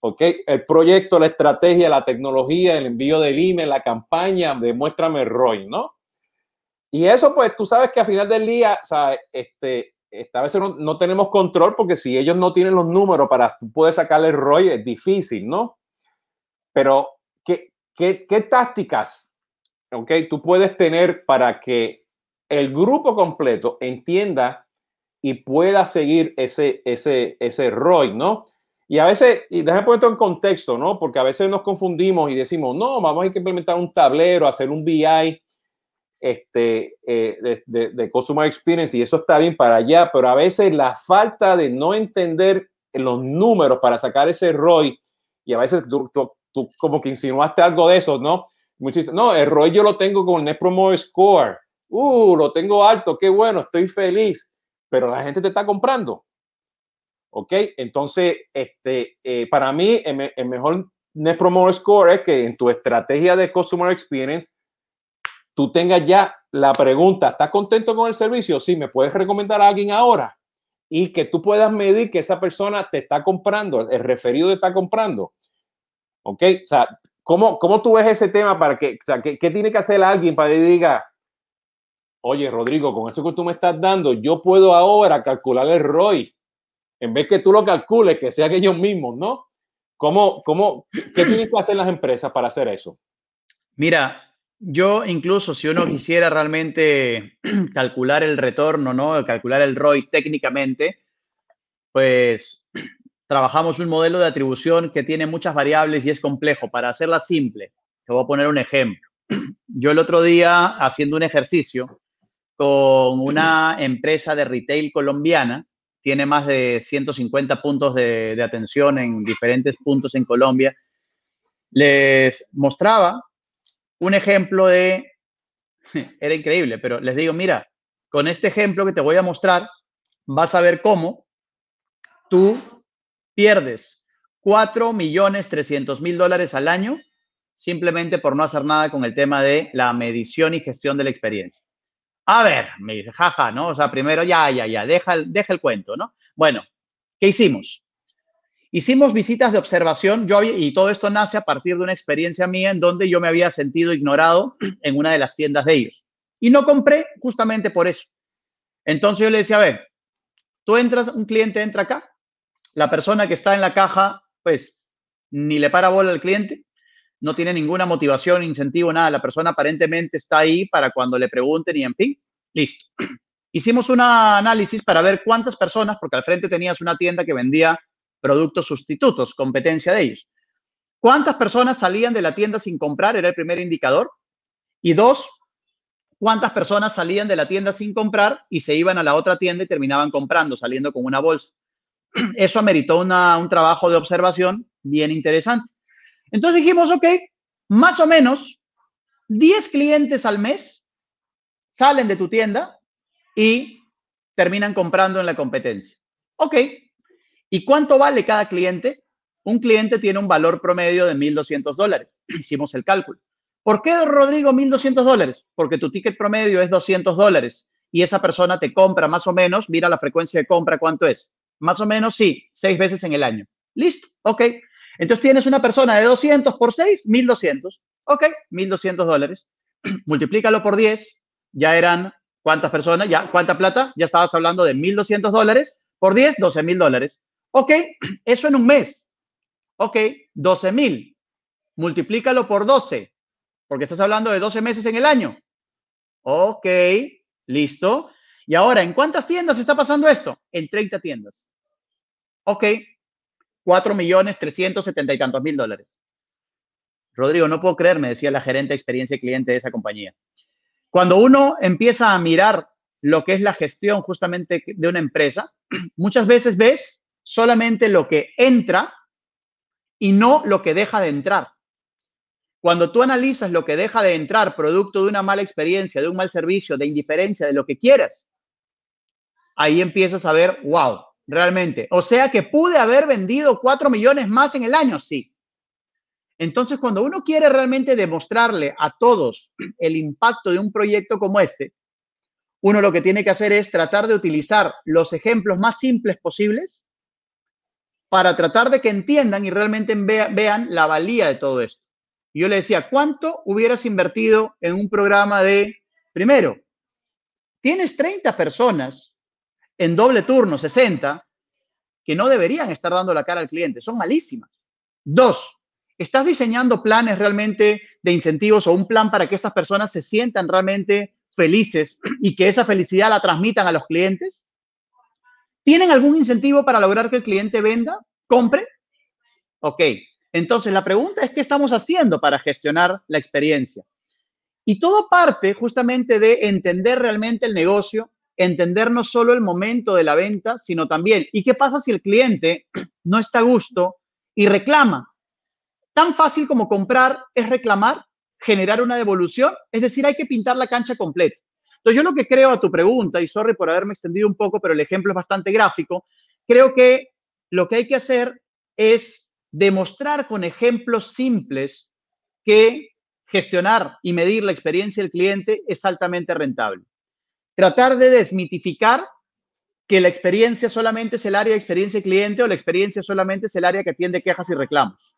¿Ok? El proyecto, la estrategia, la tecnología, el envío del email, la campaña, demuéstrame el ROI, ¿no? Y eso, pues, tú sabes que al final del día, o sea, este, a veces no, tenemos control porque si ellos no tienen los números para poder sacarle el ROI es difícil, ¿no? Pero, ¿qué, qué, qué tácticas okay, tú puedes tener para que el grupo completo entienda y pueda seguir ese, ese, ese ROI, ¿no? Y a veces, y déjame poner esto en contexto, ¿no? Porque a veces nos confundimos y decimos, no, vamos a implementar un tablero, hacer un BI este, eh, de, de, Customer Experience y eso está bien para allá, pero a veces la falta de no entender los números para sacar ese ROI, y a veces tú, tú, como que insinuaste algo de eso, ¿no? Muchos no, el ROI yo lo tengo con el Net Promoter Score, uh, lo tengo alto, qué bueno, estoy feliz, pero la gente te está comprando. ¿Ok? Entonces, este, eh, para mí, el, el mejor Net Promoter Score es que en tu estrategia de Customer Experience, tú tengas ya la pregunta, ¿estás contento con el servicio? Sí, ¿me puedes recomendar a alguien ahora? Y que tú puedas medir que esa persona te está comprando, el referido te está comprando. ¿Ok? O sea, ¿cómo, cómo tú ves ese tema para que, o sea, ¿qué, ¿qué, tiene que hacer alguien para que diga, oye, Rodrigo, con eso que tú me estás dando, yo puedo ahora calcular el ROI, en vez que tú lo calcules, que sea que ellos mismos, ¿no? ¿Cómo, cómo, ¿Qué tienen que hacer las empresas para hacer eso? Mira, yo incluso si uno quisiera realmente calcular el retorno, ¿no? Calcular el ROI técnicamente, pues trabajamos un modelo de atribución que tiene muchas variables y es complejo. Para hacerla simple, te voy a poner un ejemplo. Yo el otro día haciendo un ejercicio con una empresa de retail colombiana, tiene más de 150 puntos de, de atención en diferentes puntos en Colombia, les mostraba un ejemplo de, era increíble, pero les digo, mira, con este ejemplo que te voy a mostrar, vas a ver cómo tú pierdes 4 millones 300 mil dólares al año simplemente por no hacer nada con el tema de la medición y gestión de la experiencia. A ver, me dice, jaja, ¿no? O sea, primero, ya, ya, ya, deja, deja el cuento, ¿no? Bueno, ¿qué hicimos? Hicimos visitas de observación, yo y todo esto nace a partir de una experiencia mía en donde yo me había sentido ignorado en una de las tiendas de ellos. Y no compré justamente por eso. Entonces yo le decía, a ver, tú entras, un cliente entra acá, la persona que está en la caja, pues ni le para bola al cliente, no tiene ninguna motivación, incentivo, nada. La persona aparentemente está ahí para cuando le pregunten y en fin, listo. Hicimos un análisis para ver cuántas personas, porque al frente tenías una tienda que vendía productos sustitutos, competencia de ellos. ¿Cuántas personas salían de la tienda sin comprar? Era el primer indicador. Y dos, ¿cuántas personas salían de la tienda sin comprar y se iban a la otra tienda y terminaban comprando, saliendo con una bolsa? Eso ameritó una, un trabajo de observación bien interesante. Entonces dijimos, ok, más o menos 10 clientes al mes salen de tu tienda y terminan comprando en la competencia. Ok, ¿Y cuánto vale cada cliente? Un cliente tiene un valor promedio de 1.200 dólares. Hicimos el cálculo. ¿Por qué, Rodrigo, 1.200 dólares? Porque tu ticket promedio es 200 dólares y esa persona te compra más o menos, mira la frecuencia de compra, ¿cuánto es? Más o menos, sí, seis veces en el año. Listo, ok. Entonces tienes una persona de 200 por 6, 1.200. Ok, 1.200 dólares. Multiplícalo por 10, ya eran, ¿cuántas personas? Ya, ¿Cuánta plata? Ya estabas hablando de 1.200 dólares. Por 10, 12.000 dólares. Ok, eso en un mes. Ok, 12 mil. Multiplícalo por 12, porque estás hablando de 12 meses en el año. Ok, listo. Y ahora, ¿en cuántas tiendas está pasando esto? En 30 tiendas. Ok, 4 millones 370 y tantos mil dólares. Rodrigo, no puedo creer, me decía la gerente de experiencia cliente de esa compañía. Cuando uno empieza a mirar lo que es la gestión justamente de una empresa, muchas veces ves solamente lo que entra y no lo que deja de entrar. Cuando tú analizas lo que deja de entrar producto de una mala experiencia, de un mal servicio, de indiferencia, de lo que quieras, ahí empiezas a ver, wow, realmente. O sea que pude haber vendido cuatro millones más en el año, sí. Entonces, cuando uno quiere realmente demostrarle a todos el impacto de un proyecto como este, uno lo que tiene que hacer es tratar de utilizar los ejemplos más simples posibles para tratar de que entiendan y realmente vean la valía de todo esto. Yo le decía, ¿cuánto hubieras invertido en un programa de, primero, tienes 30 personas en doble turno, 60, que no deberían estar dando la cara al cliente, son malísimas. Dos, ¿estás diseñando planes realmente de incentivos o un plan para que estas personas se sientan realmente felices y que esa felicidad la transmitan a los clientes? ¿Tienen algún incentivo para lograr que el cliente venda, compre? Ok, entonces la pregunta es, ¿qué estamos haciendo para gestionar la experiencia? Y todo parte justamente de entender realmente el negocio, entender no solo el momento de la venta, sino también, ¿y qué pasa si el cliente no está a gusto y reclama? Tan fácil como comprar es reclamar, generar una devolución, es decir, hay que pintar la cancha completa. Entonces, yo lo que creo a tu pregunta, y sorry por haberme extendido un poco, pero el ejemplo es bastante gráfico, creo que lo que hay que hacer es demostrar con ejemplos simples que gestionar y medir la experiencia del cliente es altamente rentable. Tratar de desmitificar que la experiencia solamente es el área de experiencia cliente o la experiencia solamente es el área que atiende quejas y reclamos.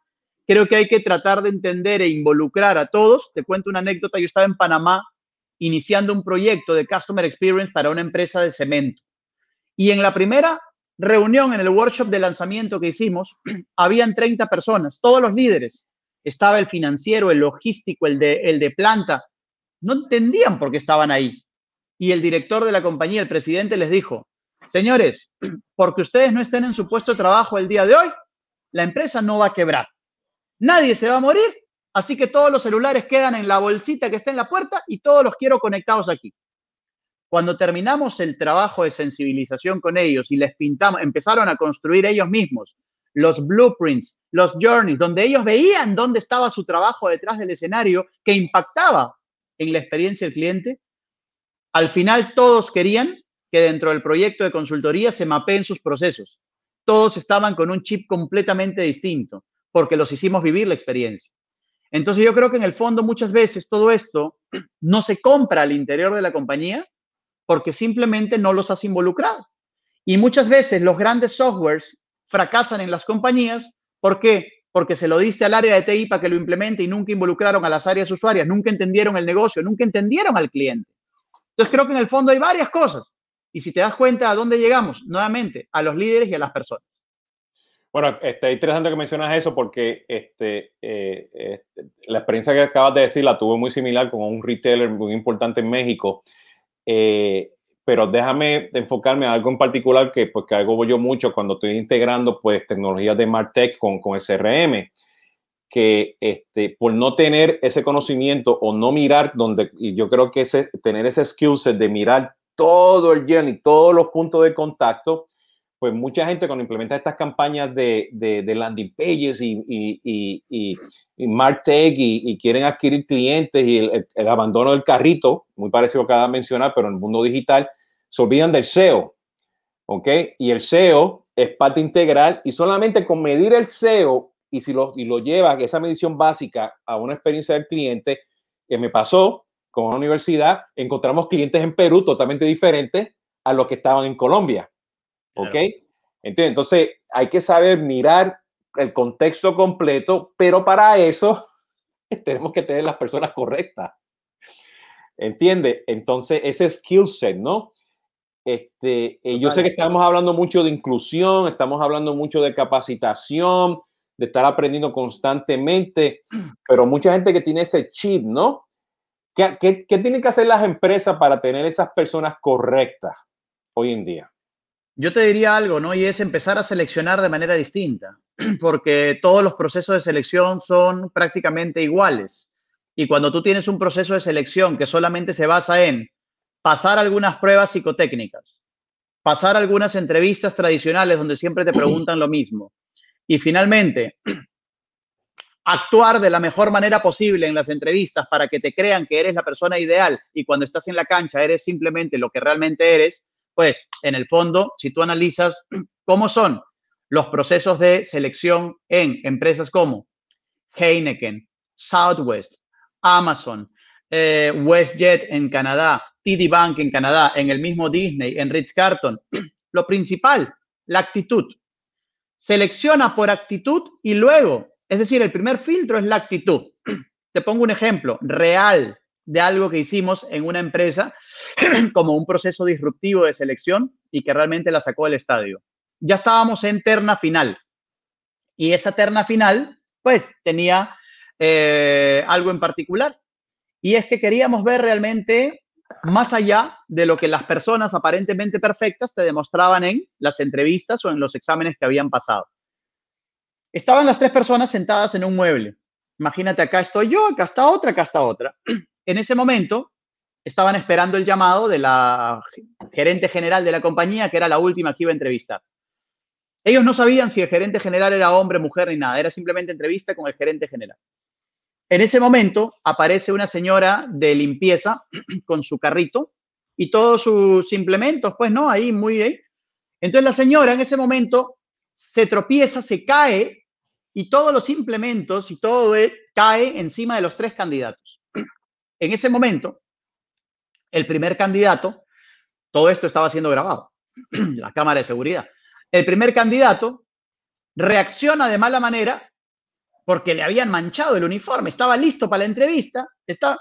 Creo que hay que tratar de entender e involucrar a todos. Te cuento una anécdota. Yo estaba en Panamá iniciando un proyecto de Customer Experience para una empresa de cemento. Y en la primera reunión, en el workshop de lanzamiento que hicimos, habían 30 personas, todos los líderes. Estaba el financiero, el logístico, el de, el de planta. No entendían por qué estaban ahí. Y el director de la compañía, el presidente, les dijo, señores, porque ustedes no estén en su puesto de trabajo el día de hoy, la empresa no va a quebrar. Nadie se va a morir, así que todos los celulares quedan en la bolsita que está en la puerta y todos los quiero conectados aquí. Cuando terminamos el trabajo de sensibilización con ellos y les pintamos, empezaron a construir ellos mismos los blueprints, los journeys, donde ellos veían dónde estaba su trabajo detrás del escenario que impactaba en la experiencia del cliente, al final todos querían que dentro del proyecto de consultoría se mapeen sus procesos. Todos estaban con un chip completamente distinto porque los hicimos vivir la experiencia. Entonces yo creo que en el fondo muchas veces todo esto no se compra al interior de la compañía porque simplemente no los has involucrado. Y muchas veces los grandes softwares fracasan en las compañías. ¿Por qué? Porque se lo diste al área de TI para que lo implemente y nunca involucraron a las áreas usuarias, nunca entendieron el negocio, nunca entendieron al cliente. Entonces creo que en el fondo hay varias cosas. Y si te das cuenta a dónde llegamos, nuevamente, a los líderes y a las personas. Bueno, este, interesante que mencionas eso porque este, eh, este, la experiencia que acabas de decir la tuve muy similar con un retailer muy importante en México. Eh, pero déjame enfocarme en algo en particular que, pues, que hago yo mucho cuando estoy integrando pues, tecnologías de Martech con, con SRM, que este, por no tener ese conocimiento o no mirar donde, y yo creo que ese, tener ese skill de mirar todo el journey, todos los puntos de contacto, pues mucha gente cuando implementa estas campañas de, de, landing pages y, y, y, y Martech y, quieren adquirir clientes y el, abandono del carrito, muy parecido a que acaba de mencionar, pero en el mundo digital, se olvidan del SEO. ¿Ok? Y el SEO es parte integral y solamente con medir el SEO y si lo, y lo lleva esa medición básica a una experiencia del cliente, que me pasó con una universidad, encontramos clientes en Perú totalmente diferentes a los que estaban en Colombia. ¿Ok? Entonces, hay que saber mirar el contexto completo, pero para eso tenemos que tener las personas correctas. ¿Entiende? Entonces, ese skill set, ¿no? Este, eh, yo sé que estamos hablando mucho de inclusión, estamos hablando mucho de capacitación, de estar aprendiendo constantemente, pero mucha gente que tiene ese chip, ¿no? ¿Qué, qué, qué tienen que hacer las empresas para tener esas personas correctas hoy en día? Yo te diría algo, ¿no? Y es empezar a seleccionar de manera distinta, porque todos los procesos de selección son prácticamente iguales. Y cuando tú tienes un proceso de selección que solamente se basa en pasar algunas pruebas psicotécnicas, pasar algunas entrevistas tradicionales donde siempre te preguntan lo mismo. Y finalmente, actuar de la mejor manera posible en las entrevistas para que te crean que eres la persona ideal y cuando estás en la cancha eres simplemente lo que realmente eres, pues en el fondo, si tú analizas cómo son los procesos de selección en empresas como Heineken, Southwest, Amazon, eh, WestJet en Canadá, TD Bank en Canadá, en el mismo Disney, en Ritz Carton. Lo principal, la actitud. Selecciona por actitud y luego, es decir, el primer filtro es la actitud. Te pongo un ejemplo real de algo que hicimos en una empresa como un proceso disruptivo de selección y que realmente la sacó del estadio. Ya estábamos en terna final y esa terna final, pues, tenía eh, algo en particular y es que queríamos ver realmente más allá de lo que las personas aparentemente perfectas te demostraban en las entrevistas o en los exámenes que habían pasado. Estaban las tres personas sentadas en un mueble. Imagínate, acá estoy yo, acá está otra, acá está otra. En ese momento estaban esperando el llamado de la gerente general de la compañía, que era la última que iba a entrevistar. Ellos no sabían si el gerente general era hombre, mujer ni nada, era simplemente entrevista con el gerente general. En ese momento aparece una señora de limpieza con su carrito y todos sus implementos, pues no, ahí muy bien. Entonces la señora en ese momento se tropieza, se cae y todos los implementos y todo e, cae encima de los tres candidatos. En ese momento, el primer candidato, todo esto estaba siendo grabado, la cámara de seguridad. El primer candidato reacciona de mala manera porque le habían manchado el uniforme, estaba listo para la entrevista, está,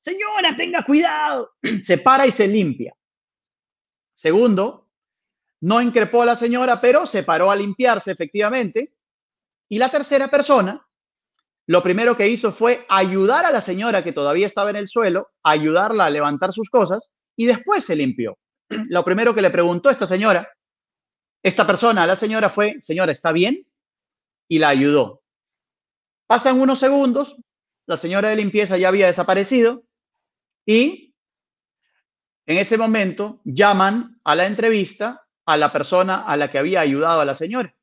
señora, tenga cuidado, se para y se limpia. Segundo, no increpó a la señora, pero se paró a limpiarse efectivamente. Y la tercera persona, lo primero que hizo fue ayudar a la señora que todavía estaba en el suelo, ayudarla a levantar sus cosas y después se limpió. Lo primero que le preguntó esta señora, esta persona a la señora fue, señora, ¿está bien? Y la ayudó. Pasan unos segundos, la señora de limpieza ya había desaparecido y en ese momento llaman a la entrevista a la persona a la que había ayudado a la señora.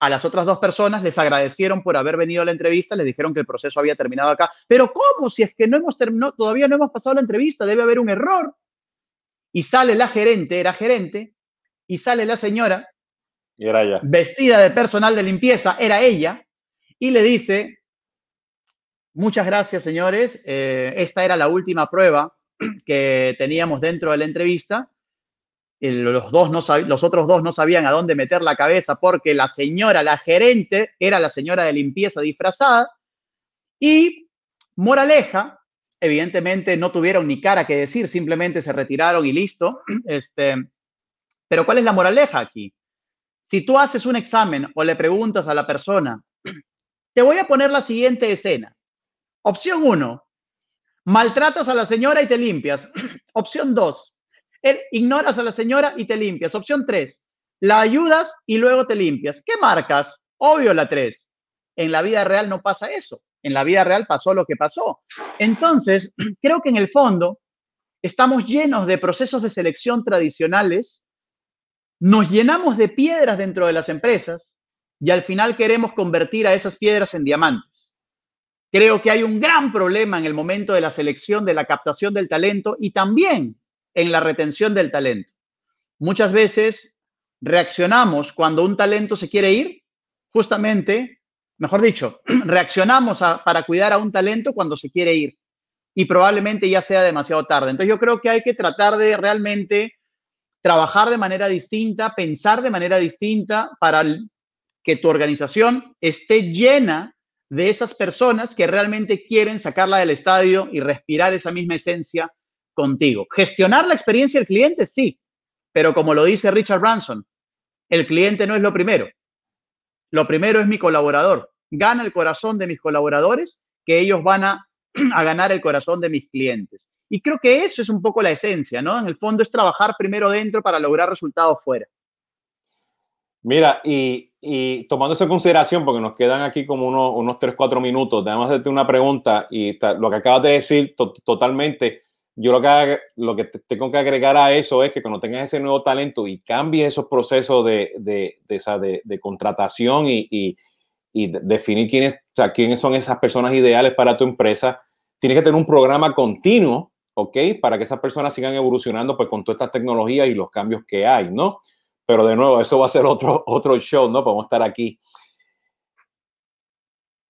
A las otras dos personas les agradecieron por haber venido a la entrevista, les dijeron que el proceso había terminado acá. Pero ¿cómo? Si es que no hemos terminado, todavía no hemos pasado la entrevista, debe haber un error. Y sale la gerente, era gerente, y sale la señora, y era ella. vestida de personal de limpieza, era ella, y le dice, muchas gracias señores, eh, esta era la última prueba que teníamos dentro de la entrevista. Los, dos no los otros dos no sabían a dónde meter la cabeza porque la señora, la gerente, era la señora de limpieza disfrazada. Y moraleja, evidentemente no tuvieron ni cara que decir, simplemente se retiraron y listo. Este, pero ¿cuál es la moraleja aquí? Si tú haces un examen o le preguntas a la persona te voy a poner la siguiente escena. Opción 1. Maltratas a la señora y te limpias. Opción 2. Ignoras a la señora y te limpias. Opción 3. La ayudas y luego te limpias. ¿Qué marcas? Obvio la 3. En la vida real no pasa eso. En la vida real pasó lo que pasó. Entonces, creo que en el fondo estamos llenos de procesos de selección tradicionales, nos llenamos de piedras dentro de las empresas y al final queremos convertir a esas piedras en diamantes. Creo que hay un gran problema en el momento de la selección, de la captación del talento y también en la retención del talento. Muchas veces reaccionamos cuando un talento se quiere ir, justamente, mejor dicho, reaccionamos para cuidar a un talento cuando se quiere ir y probablemente ya sea demasiado tarde. Entonces yo creo que hay que tratar de realmente trabajar de manera distinta, pensar de manera distinta para que tu organización esté llena de esas personas que realmente quieren sacarla del estadio y respirar esa misma esencia contigo. Gestionar la experiencia del cliente, sí, pero como lo dice Richard Branson, el cliente no es lo primero. Lo primero es mi colaborador. Gana el corazón de mis colaboradores, que ellos van a, a ganar el corazón de mis clientes. Y creo que eso es un poco la esencia, ¿no? En el fondo es trabajar primero dentro para lograr resultados fuera. Mira, y, tomando eso en consideración, porque nos quedan aquí como unos, unos 3, 4 minutos, déjame hacerte una pregunta y lo que acabas de decir totalmente, yo lo que, lo que tengo que agregar a eso es que cuando tengas ese nuevo talento y cambies esos procesos de, de, de, de contratación y, y, y, definir quiénes, o sea, quiénes son esas personas ideales para tu empresa, tienes que tener un programa continuo, ¿ok? Para que esas personas sigan evolucionando pues, con todas estas tecnologías y los cambios que hay, ¿no? Pero de nuevo, eso va a ser otro, otro show, ¿no? Podemos estar aquí.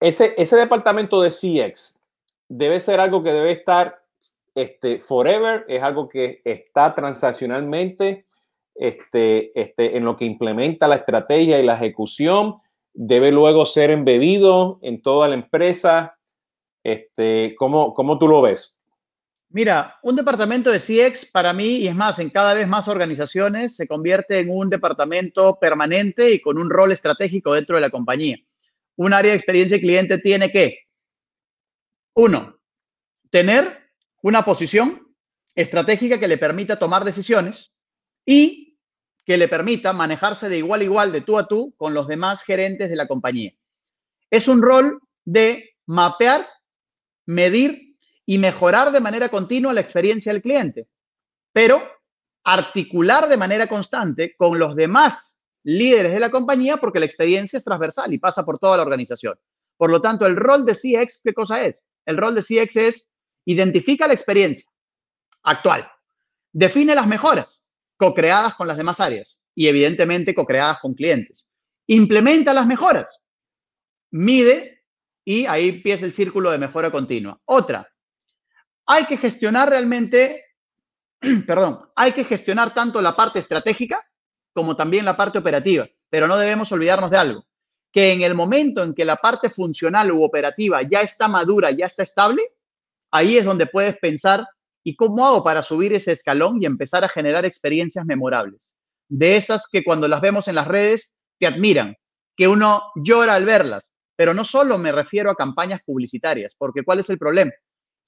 Ese, ese departamento de CX debe ser algo que debe estar este, forever, es algo que está transaccionalmente este, este, en lo que implementa la estrategia y la ejecución, debe luego ser embebido en toda la empresa. Este, ¿cómo, ¿Cómo tú lo ves? Mira, un departamento de CX para mí, y es más, en cada vez más organizaciones, se convierte en un departamento permanente y con un rol estratégico dentro de la compañía. Un área de experiencia cliente tiene que, uno, tener una posición estratégica que le permita tomar decisiones y que le permita manejarse de igual a igual, de tú a tú, con los demás gerentes de la compañía. Es un rol de mapear, medir y mejorar de manera continua la experiencia del cliente, pero articular de manera constante con los demás líderes de la compañía porque la experiencia es transversal y pasa por toda la organización. Por lo tanto, el rol de CX, ¿qué cosa es? El rol de CX es identifica la experiencia actual, define las mejoras co-creadas con las demás áreas y evidentemente co-creadas con clientes. Implementa las mejoras, mide y ahí empieza el círculo de mejora continua. Otra, hay que gestionar realmente perdón, hay que gestionar tanto la parte estratégica como también la parte operativa, pero no debemos olvidarnos de algo, que en el momento en que la parte funcional u operativa ya está madura, ya está estable, ahí es donde puedes pensar, ¿y cómo hago para subir ese escalón y empezar a generar experiencias memorables? De esas que cuando las vemos en las redes te admiran, que uno llora al verlas, pero no solo me refiero a campañas publicitarias, porque ¿cuál es el problema?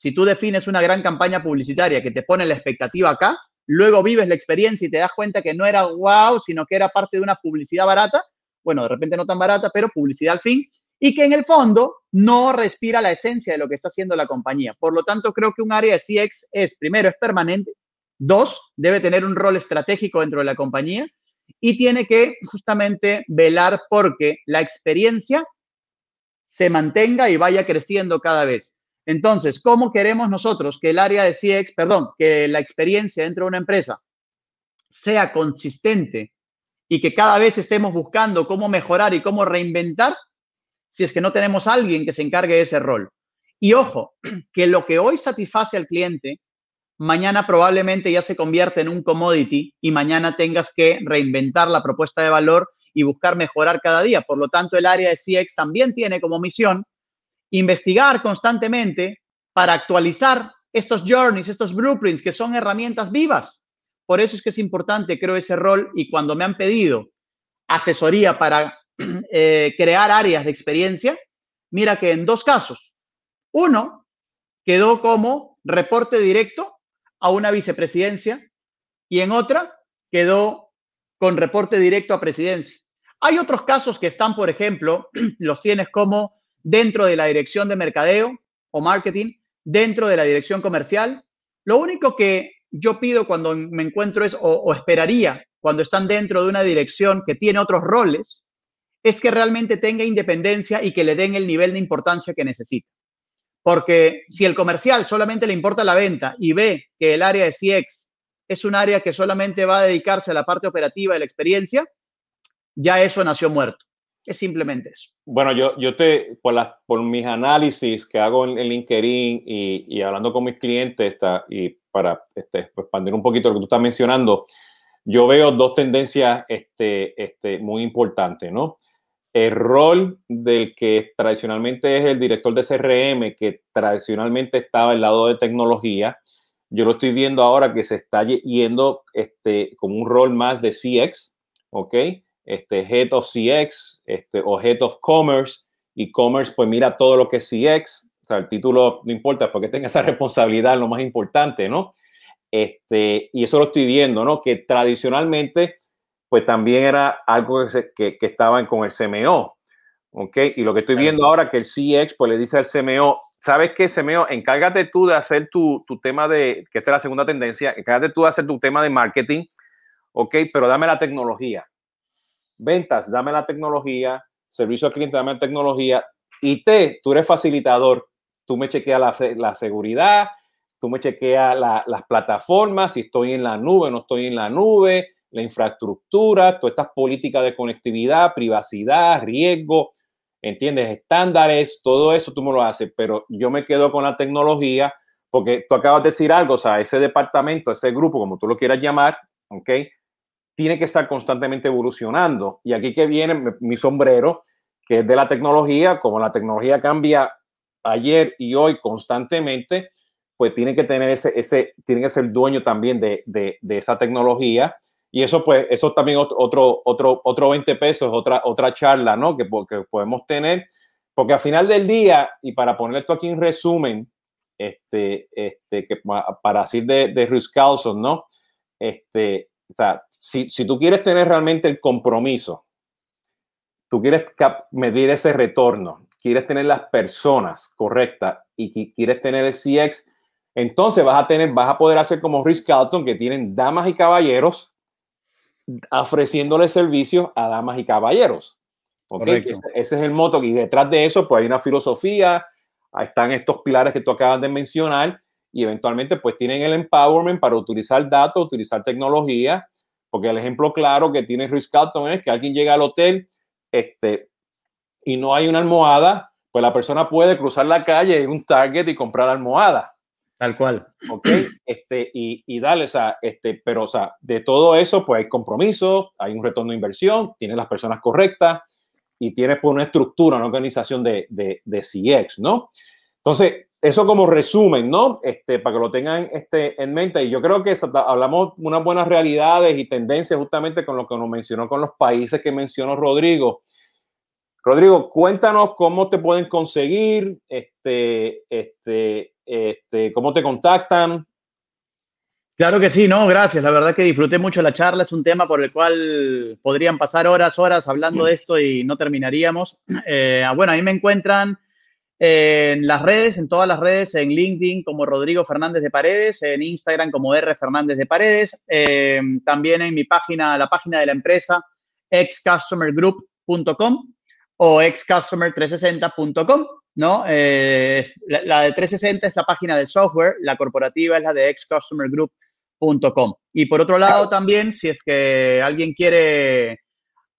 Si tú defines una gran campaña publicitaria que te pone la expectativa acá, luego vives la experiencia y te das cuenta que no era wow, sino que era parte de una publicidad barata, bueno, de repente no tan barata, pero publicidad al fin, y que en el fondo no respira la esencia de lo que está haciendo la compañía. Por lo tanto, creo que un área de CX es, primero, es permanente, dos, debe tener un rol estratégico dentro de la compañía y tiene que justamente velar porque la experiencia se mantenga y vaya creciendo cada vez. Entonces, ¿cómo queremos nosotros que el área de CX, perdón, que la experiencia dentro de una empresa sea consistente y que cada vez estemos buscando cómo mejorar y cómo reinventar si es que no tenemos alguien que se encargue de ese rol? Y ojo, que lo que hoy satisface al cliente, mañana probablemente ya se convierte en un commodity y mañana tengas que reinventar la propuesta de valor y buscar mejorar cada día. Por lo tanto, el área de CX también tiene como misión investigar constantemente para actualizar estos journeys, estos blueprints, que son herramientas vivas. Por eso es que es importante, creo, ese rol y cuando me han pedido asesoría para eh, crear áreas de experiencia, mira que en dos casos, uno quedó como reporte directo a una vicepresidencia y en otra quedó con reporte directo a presidencia. Hay otros casos que están, por ejemplo, los tienes como dentro de la dirección de mercadeo o marketing, dentro de la dirección comercial. Lo único que yo pido cuando me encuentro es, o, esperaría cuando están dentro de una dirección que tiene otros roles, es que realmente tenga independencia y que le den el nivel de importancia que necesita. Porque si el comercial solamente le importa la venta y ve que el área de CX es un área que solamente va a dedicarse a la parte operativa de la experiencia, ya eso nació muerto. Es simplemente eso. Bueno, yo, yo te, por, las, por mis análisis que hago en, LinkedIn y, y, hablando con mis clientes, está, y para este, expandir un poquito lo que tú estás mencionando, yo veo dos tendencias este, este, muy importantes, ¿no? El rol del que tradicionalmente es el director de CRM, que tradicionalmente estaba al lado de tecnología, yo lo estoy viendo ahora que se está yendo este, como un rol más de CX, ¿ok? Este, Head of CX este, o Head of Commerce. Y Commerce, pues mira todo lo que es CX. O sea, el título no importa porque tenga esa responsabilidad, lo más importante, ¿no? Este, y eso lo estoy viendo, ¿no? Que tradicionalmente, pues también era algo que, que, estaban con el CMO, ¿ok? Y lo que estoy viendo ahora que el CX, pues le dice al CMO, ¿sabes qué, CMO? Encárgate tú de hacer tu, tu tema de, que esta es la segunda tendencia, encárgate tú de hacer tu tema de marketing, ¿ok? Pero dame la tecnología ventas, dame la tecnología, servicio al cliente, dame la tecnología, IT, tú eres facilitador, tú me chequeas la, seguridad, tú me chequeas las plataformas, si estoy en la nube, no estoy en la nube, la infraestructura, todas estas políticas de conectividad, privacidad, riesgo, ¿entiendes? Estándares, todo eso tú me lo haces, pero yo me quedo con la tecnología porque tú acabas de decir algo, o sea, ese departamento, ese grupo, como tú lo quieras llamar, ¿ok? Tiene que estar constantemente evolucionando. Y aquí que viene mi sombrero, que es de la tecnología, como la tecnología cambia ayer y hoy constantemente, pues tiene que tener ese, ese tiene que ser dueño también de, de, de esa tecnología. Y eso, pues, eso también otro, otro, otro 20 pesos, otra, otra charla, ¿no? Que, que podemos tener. Porque al final del día, y para poner esto aquí en resumen, este, este, que para decir de, de Ruth Carlson, ¿no? Este, o sea, si, si tú quieres tener realmente el compromiso, tú quieres medir ese retorno, quieres tener las personas correctas y quieres tener el CX, entonces vas a tener, vas a poder hacer como Rich Carlton, que tienen damas y caballeros, ofreciéndole servicios a damas y caballeros. Ese, ese, es el moto. Y detrás de eso, pues hay una filosofía, están estos pilares que tú acabas de mencionar, y eventualmente, pues tienen el empowerment para utilizar datos, utilizar tecnología, porque el ejemplo claro que tiene Rich Carlton es que alguien llega al hotel este, y no hay una almohada, pues la persona puede cruzar la calle, ir a un Target y comprar almohada. Tal cual. Ok, este, y, y dale, o sea, este, pero, o sea, de todo eso, pues hay compromiso, hay un retorno de inversión, tienes las personas correctas y tienes pues una estructura, una organización de, de, de CX, ¿no? Entonces, eso como resumen, ¿no? Este, para que lo tengan este, en mente. Y yo creo que hablamos unas buenas realidades y tendencias justamente con lo que nos mencionó con los países que mencionó Rodrigo. Rodrigo, cuéntanos cómo te pueden conseguir, este, este, este, cómo te contactan. Claro que sí, no, gracias. La verdad que disfruté mucho la charla. Es un tema por el cual podrían pasar horas, horas hablando de esto y no terminaríamos. Eh, bueno, ahí me encuentran en las redes, en todas las redes, en LinkedIn como Rodrigo Fernández de Paredes, en Instagram como R Fernández de Paredes, eh, también en mi página, la página de la empresa, excustomergroup.com o excustomer360.com, ¿no? Eh, la, de 360 es la página del software, la corporativa es la de excustomergroup.com. Y por otro lado también, si es que alguien quiere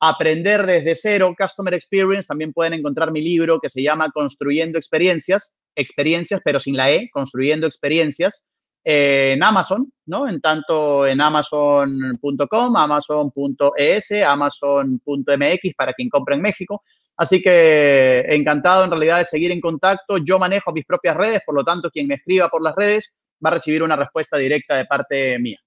aprender desde cero Customer Experience, también pueden encontrar mi libro que se llama Construyendo Experiencias, experiencias pero sin la E, Construyendo Experiencias, en Amazon, ¿no? En tanto en amazon.com, amazon.es, amazon.mx para quien compre en México. Así que encantado en realidad de seguir en contacto. Yo manejo mis propias redes, por lo tanto, quien me escriba por las redes va a recibir una respuesta directa de parte mía.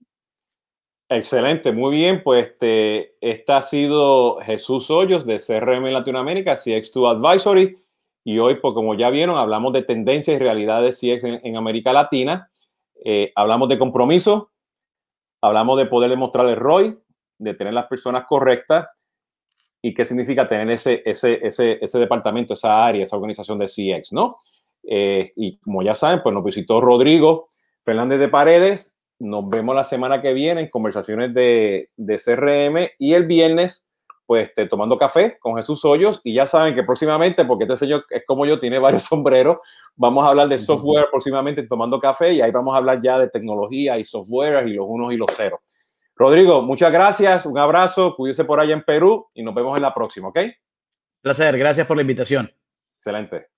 Excelente, muy bien. Pues este, este ha sido Jesús Hoyos de CRM Latinoamérica, CX2 Advisory. Y hoy, pues como ya vieron, hablamos de tendencias y realidades CX en, América Latina. Eh, hablamos de compromiso, hablamos de poder demostrar el ROI, de tener las personas correctas y qué significa tener ese, ese, ese, ese departamento, esa área, esa organización de CX, ¿no? Eh, y como ya saben, pues nos visitó Rodrigo Fernández de Paredes, nos vemos la semana que viene en conversaciones de, de CRM y el viernes, pues este, tomando café con Jesús Hoyos. Y ya saben que próximamente, porque este señor es como yo, tiene varios sombreros, vamos a hablar de software próximamente tomando café y ahí vamos a hablar ya de tecnología y software y los unos y los ceros. Rodrigo, muchas gracias, un abrazo, cuídese por allá en Perú y nos vemos en la próxima, ¿ok? Placer, gracias por la invitación. Excelente.